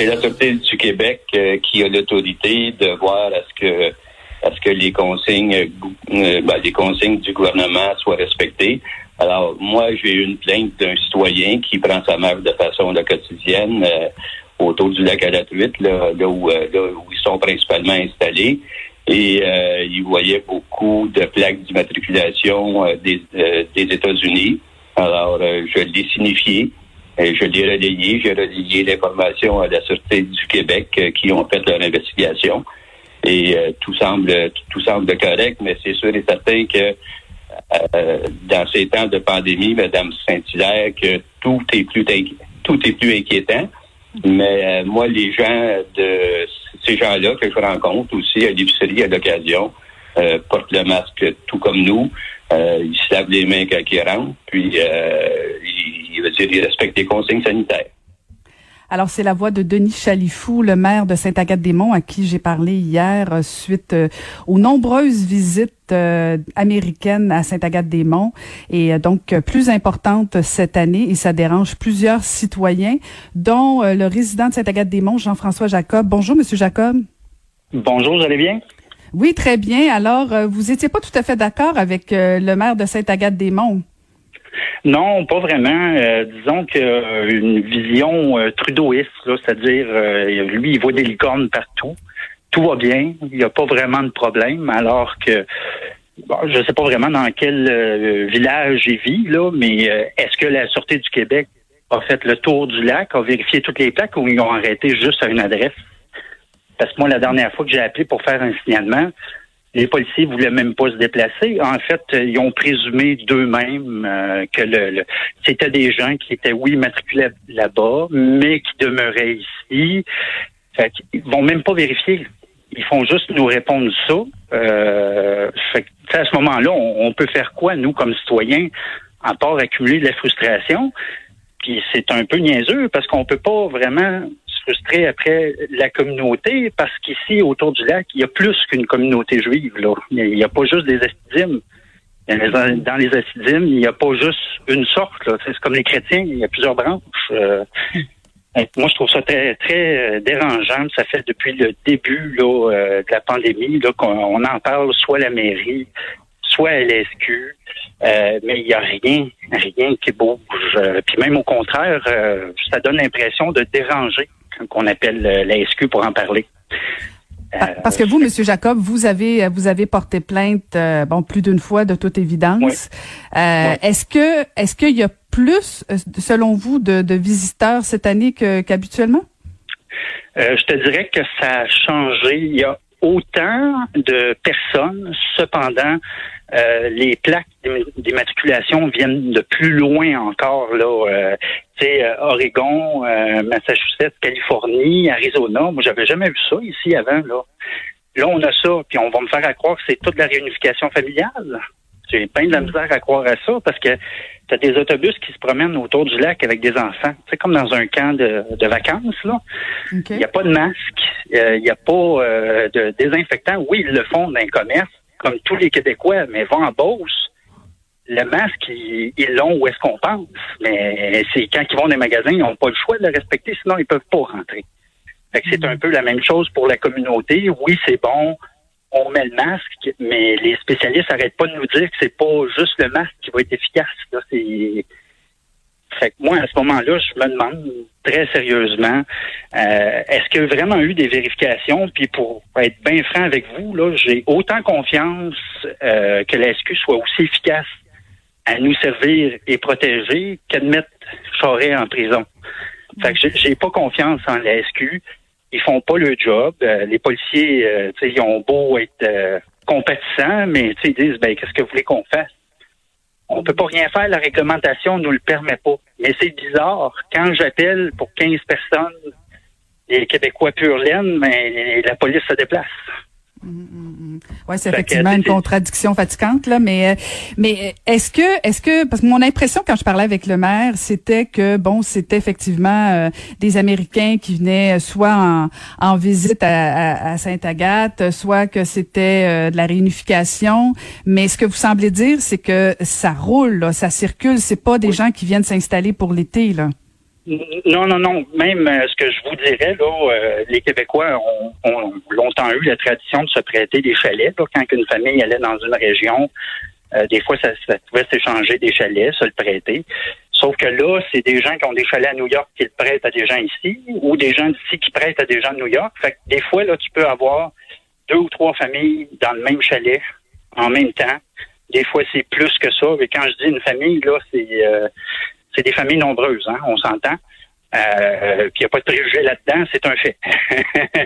c'est la Sûreté du Québec euh, qui a l'autorité de voir à ce que ce que les consignes euh, ben, consignes du gouvernement soient respectées. Alors, moi, j'ai eu une plainte d'un citoyen qui prend sa mère de façon quotidienne euh, autour du lac à la truite, là, où, là, où, ils sont principalement installés. Et il voyait beaucoup de plaques d'immatriculation des, des États-Unis. Alors, je l'ai signifié. Et je l'ai relayé, j'ai relayé l'information à la Sûreté du Québec euh, qui ont fait leur investigation. Et euh, tout semble tout semble correct, mais c'est sûr et certain que euh, dans ces temps de pandémie, Madame Saint-Hilaire, que tout est plus tout est plus inquiétant. Mais moi, les gens de ces gens-là que je rencontre aussi à l'épicerie à l'occasion portent le masque tout comme nous. Ils se lavent les mains quand ils rentrent, puis il veut dire il respecte les consignes sanitaires. Alors, c'est la voix de Denis Chalifou, le maire de Sainte-Agathe-des-Monts, à qui j'ai parlé hier euh, suite euh, aux nombreuses visites euh, américaines à Sainte-Agathe-des-Monts et donc plus importante cette année et ça dérange plusieurs citoyens, dont le résident de Sainte-Agathe-des-Monts, Jean-François Jacob. Bonjour, Monsieur Jacob. Bonjour, vous allez bien? Oui, très bien. Alors, vous étiez pas tout à fait d'accord avec le maire de Sainte-Agathe-des-Monts. Non, pas vraiment. Euh, disons que euh, une vision euh, trudeauiste, c'est-à-dire lui, il voit des licornes partout. Tout va bien, il n'y a pas vraiment de problème, alors que je ne sais pas vraiment dans quel village il vit, là, mais est-ce que la Sûreté du Québec a fait le tour du lac, a vérifié toutes les plaques ou ils ont arrêté juste à une adresse? Parce que moi, la dernière fois que j'ai appelé pour faire un signalement, les policiers voulaient même pas se déplacer. En fait, ils ont présumé d'eux-mêmes euh, que le, c'était des gens qui étaient, oui, matriculés là-bas, mais qui demeuraient ici. Fait ils vont même pas vérifier. Ils font juste nous répondre ça. Euh, fait à ce moment-là, on, peut faire quoi, nous, comme citoyens, à part accumuler de la frustration? Puis c'est un peu niaiseux parce qu'on peut pas vraiment après la communauté parce qu'ici, autour du lac, il y a plus qu'une communauté juive. Là. Il n'y a, pas juste des assidimes. Dans les assidimes, il n'y a pas juste une sorte. C'est comme les chrétiens, il y a plusieurs branches. Euh, moi, je trouve ça très, très euh, dérangeant. Ça fait depuis le début là, euh, de la pandémie qu'on en parle, soit à la mairie, soit à l'SQ. mais il n'y a rien, rien qui bouge. puis même au contraire, ça donne l'impression de déranger qu'on appelle euh, la SQ pour en parler. Parce que vous, Monsieur Jacob, vous avez vous avez porté plainte euh, bon plus d'une fois de toute évidence. Euh, est-ce que est-ce qu'il y a plus, selon vous, de, visiteurs cette année qu'habituellement? je te dirais que ça a changé. Il y a autant de personnes, cependant, euh, les plaques d'immatriculation viennent de plus loin encore, là. Euh, sais, euh, Oregon, Massachusetts, Californie, Arizona. Moi, j'avais jamais vu ça ici avant, là. Là, on a ça, puis on va me faire croire que c'est toute la réunification familiale. J'ai plein de la misère à croire à ça parce que tu as des autobus qui se promènent autour du lac avec des enfants. C'est comme dans un camp de, vacances, là. Il n'y a pas de masque, il n'y a pas de désinfectant. Oui, ils le font dans un commerce, comme tous les Québécois, mais vont en Beauce, le masque, ils l'ont où est-ce qu'on pense. Mais c'est quand ils vont dans les magasins, ils n'ont pas le choix de le respecter, sinon ils peuvent pas rentrer. Fait que c'est un peu la même chose pour la communauté. Oui, c'est bon, on met le masque, mais les spécialistes n'arrêtent pas de nous dire que c'est pas juste le masque qui va être efficace. C'est fait que moi, à ce moment-là, je me demande très sérieusement, euh, est-ce qu'il y a vraiment eu des vérifications? Puis pour être bien franc avec vous, là, j'ai autant confiance euh, que la SQ soit aussi efficace à nous servir et protéger qu'à mettre Charest en prison. Fait que j'ai pas confiance en la SQ. Ils font pas le job. Euh, les policiers, sais, ils ont beau être compatissants, mais ils disent ben qu'est-ce que vous voulez qu'on fasse? On peut pas rien faire, la réglementation nous le permet pas. Mais c'est bizarre, quand j'appelle pour 15 personnes, les Québécois pur laine, la police se déplace. Mm, mm, mm. Oui, c'est effectivement une contradiction fatigante là, mais euh, mais est-ce que est-ce que parce que mon impression quand je parlais avec le maire, c'était que bon, c'était effectivement euh, des Américains qui venaient soit en, en visite à, à, Sainte-Agathe, soit que c'était euh, de la réunification, mais ce que vous semblez dire, c'est que ça roule, là, ça circule, c'est pas des gens qui viennent s'installer pour l'été là. Non, non, non. Même euh, ce que je vous dirais, là, euh, les Québécois ont, longtemps eu la tradition de se prêter des chalets. quand une famille allait dans une région, euh, des fois, ça, pouvait s'échanger des chalets, se le prêter. Sauf que là, c'est des gens qui ont des chalets à New York qui le prêtent à des gens ici, ou des gens d'ici qui prêtent à des gens de New York. Fait que des fois, là, tu peux avoir deux ou trois familles dans le même chalet en même temps. Des fois, c'est plus que ça. Mais quand je dis une famille, là, c'est c'est des familles nombreuses, hein, on s'entend. Euh, puis il n'y a pas de préjugés là-dedans, c'est un fait.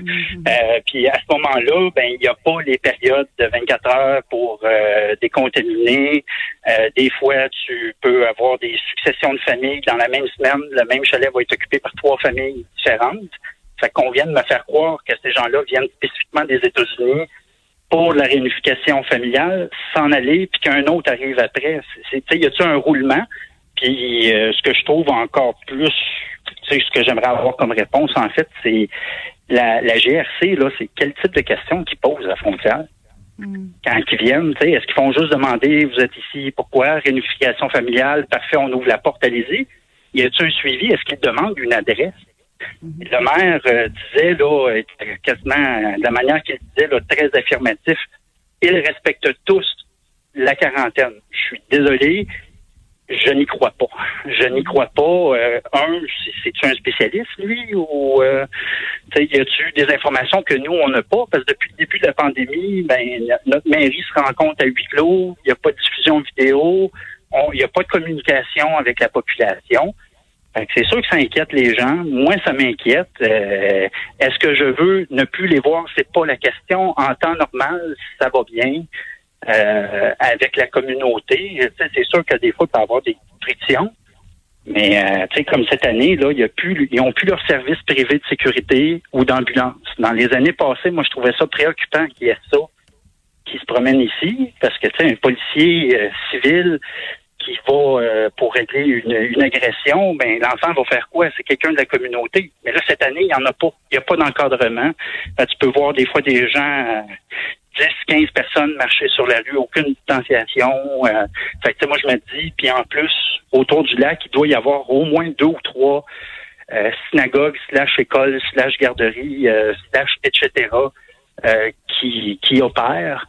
Mhm. euh, puis à ce moment-là, ben il n'y a pas les périodes de 24 heures pour euh, décontaminer. Euh, des fois, tu peux avoir des successions de familles dans la même semaine. Le même chalet va être occupé par trois familles différentes. Fait qu'on vient de me faire croire que ces gens-là viennent spécifiquement des États-Unis pour la réunification familiale, s'en aller, puis qu'un autre arrive après. C'est, y a-t-il un roulement? Puis euh, ce que je trouve encore plus, tu sais, ce que j'aimerais avoir comme réponse, en fait, c'est la, la GRC, là, c'est quel type de questions qu'ils posent à la frontière? Hmm. Quand ils viennent, tu sais, est-ce qu'ils font juste demander, vous êtes ici, pourquoi? Réunification familiale, parfait, on ouvre la porte, allez-y. Y a-t-il un suivi? Est-ce qu'ils demandent une adresse? Hmm. Le maire euh, disait, là, quasiment, de la manière qu'il disait, là, très affirmatif, ils respectent tous la quarantaine. Je suis désolé, je n'y crois pas. Je n'y crois pas. Euh, un, c'est-tu un spécialiste, lui, ou euh, y a-tu des informations que nous, on n'a pas? Parce que depuis le début de la pandémie, ben, notre mairie se rend compte à huis clos, il n'y a pas de diffusion vidéo, il n'y a pas de communication avec la population. C'est sûr que ça inquiète les gens. Moi, ça m'inquiète. Euh, est-ce que je veux ne plus les voir? C'est pas la question. En temps normal, ça va bien. Euh, avec la communauté. C'est sûr que des fois, il peut y avoir des frictions. Mais euh, tu sais, comme cette année, là, y a plus, ils ont plus leur service privé de sécurité ou d'ambulance. Dans les années passées, moi, je trouvais ça préoccupant qu'il y ait ça qui se promène ici, parce que tu sais, un policier euh, civil qui va pour régler une, agression, ben l'enfant va faire quoi? C'est quelqu'un de la communauté. Mais là, cette année, il y en a pas. Il n'y a pas d'encadrement. tu peux voir des fois des gens 10, 15 personnes marcher sur la rue, aucune distanciation. Euh, fait que, moi, je me dis, puis en plus, autour du lac, il doit y avoir au moins deux ou trois euh, synagogues, slash écoles, slash garderies, euh, slash etc., euh, qui, qui opèrent.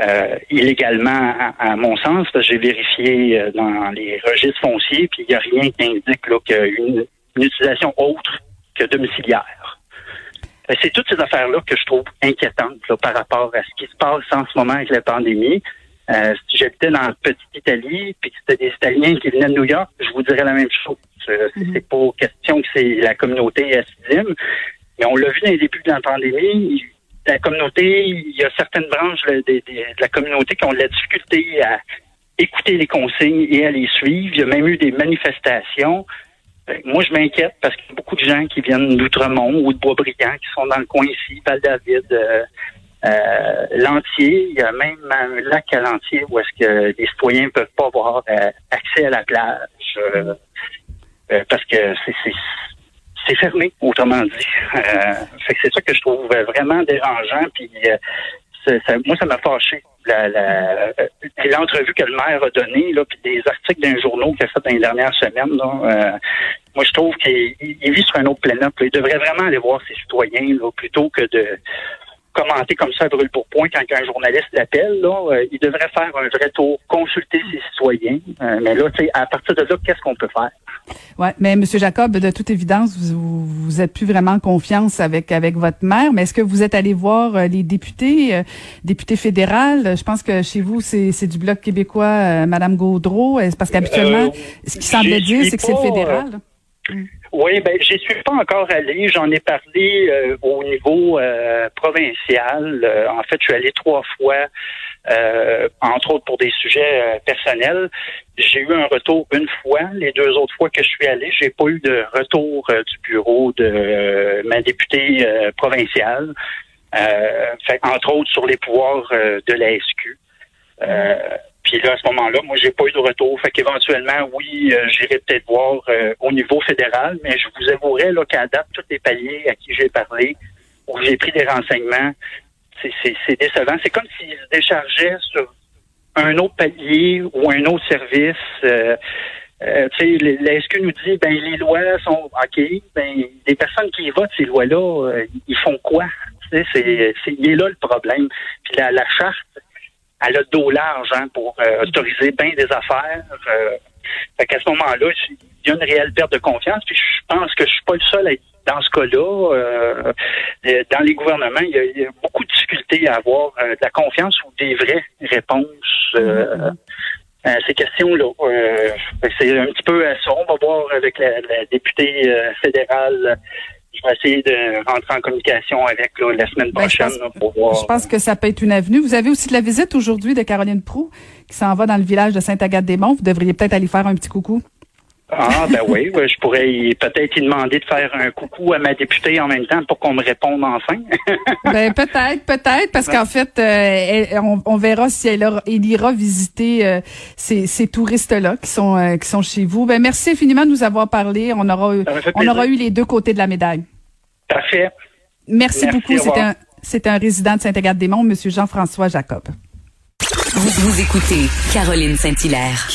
Euh, illégalement, à, mon sens, j'ai vérifié dans les registres fonciers, puis il n'y a rien qui indique là, qu'une une utilisation autre que domiciliaire. Ben, c'est toutes ces affaires-là que je trouve inquiétantes par rapport à ce qui se passe en ce moment avec la pandémie. Euh, si j'habitais dans la petite Italie, puis que c'était des Italiens qui venaient de New York, je vous dirais la même chose. Euh, mhm. C'est pas question que c'est la communauté assidim, mais on l'a vu dans les débuts de la pandémie. La communauté, il y a certaines branches de, de la communauté qui ont de la difficulté à écouter les consignes et à les suivre. Il y a même eu des manifestations. Moi, je m'inquiète parce qu'il y a beaucoup de gens qui viennent d'Outremont ou de Boisbriand qui sont dans le coin ici, Val-David, euh, euh, L'Entier. Il y a même un lac à L'Entier où est-ce que les citoyens ne peuvent pas avoir euh, accès à la plage parce que c'est fermé, autrement dit. c'est ça que je trouve vraiment dérangeant. Puis moi, ça m'a fâché. L'entrevue que le maire a donnée, là, puis des articles d'un journaux qu'il a fait dans les dernières semaines, là, euh, moi, je trouve qu'il vit sur un autre planète. Il devrait vraiment aller voir ses citoyens là, plutôt que de commenter comme ça brûle pour point quand un journaliste l'appelle. Là, euh, il devrait faire un vrai tour, consulter ses citoyens. Euh, mais là, à partir de là, qu'est-ce qu'on peut faire? Ouais, mais Monsieur Jacob, de toute évidence, vous, vous êtes plus vraiment en confiance avec avec votre maire. Mais est-ce que vous êtes allé voir euh, les députés, députés fédérales? Je pense que chez vous, c'est du bloc québécois, Madame Gaudreau. Parce qu'habituellement, ce qui semblait dire, c'est que c'est le fédéral. Oui, ben j'y suis pas encore allé. J'en ai parlé euh, au niveau euh, provincial. Euh, en fait, je suis allé trois fois, entre autres pour des sujets personnels. J'ai eu un retour une fois. Les deux autres fois que je suis allé, j'ai pas eu de retour du bureau de ma députée provinciale. fait, entre autres sur les pouvoirs de la SQ. Puis là, à ce moment-là, moi, j'ai pas eu de retour. Fait qu'éventuellement, oui, euh, j'irai peut-être voir euh, au niveau fédéral, mais je vous avouerai là, qu'à date, tous les paliers à qui j'ai parlé, où j'ai pris des renseignements, c'est décevant. C'est comme s'ils se déchargeaient sur un autre palier ou un autre service. Euh, euh, la SQ nous dit, ben les lois sont OK, ben les personnes qui votent ces lois-là, ils font quoi? C'est, c'est, il est là le problème. Puis la charte elle a dos large hein, pour euh, autoriser bien des affaires. Euh, fait qu'à ce moment-là, il y a une réelle perte de confiance. Puis je pense que je suis pas le seul à être dans ce cas-là. Euh, dans les gouvernements, il y, a, beaucoup de difficultés à avoir de la confiance ou des vraies réponses. à ces questions-là. c'est un petit peu à ça. On va voir avec la, la députée fédérale je vais essayer de rentrer en communication avec la semaine ben, prochaine pour voir. Je pense que ça peut être une avenue. Vous avez aussi de la visite aujourd'hui de Caroline Prou qui s'en va dans le village de Sainte-Agathe-des-Monts. Vous devriez peut-être aller faire un petit coucou. Ah, ben oui, je pourrais peut-être lui demander de faire un coucou à ma députée en même temps pour qu'on me réponde enfin. ben peut-être, peut-être, parce qu'en fait, euh, on, verra si elle, ira visiter euh, ces, touristes-là qui sont euh, qui sont chez vous. Ben merci infiniment de nous avoir parlé. On aura on aura eu les deux côtés de la médaille. Parfait. Merci, beaucoup. C'était un, c'était un résident de Saint-Agathe-des-Monts, Monsieur Jean-François Jacob. Vous, vous écoutez Caroline Saint-Hilaire.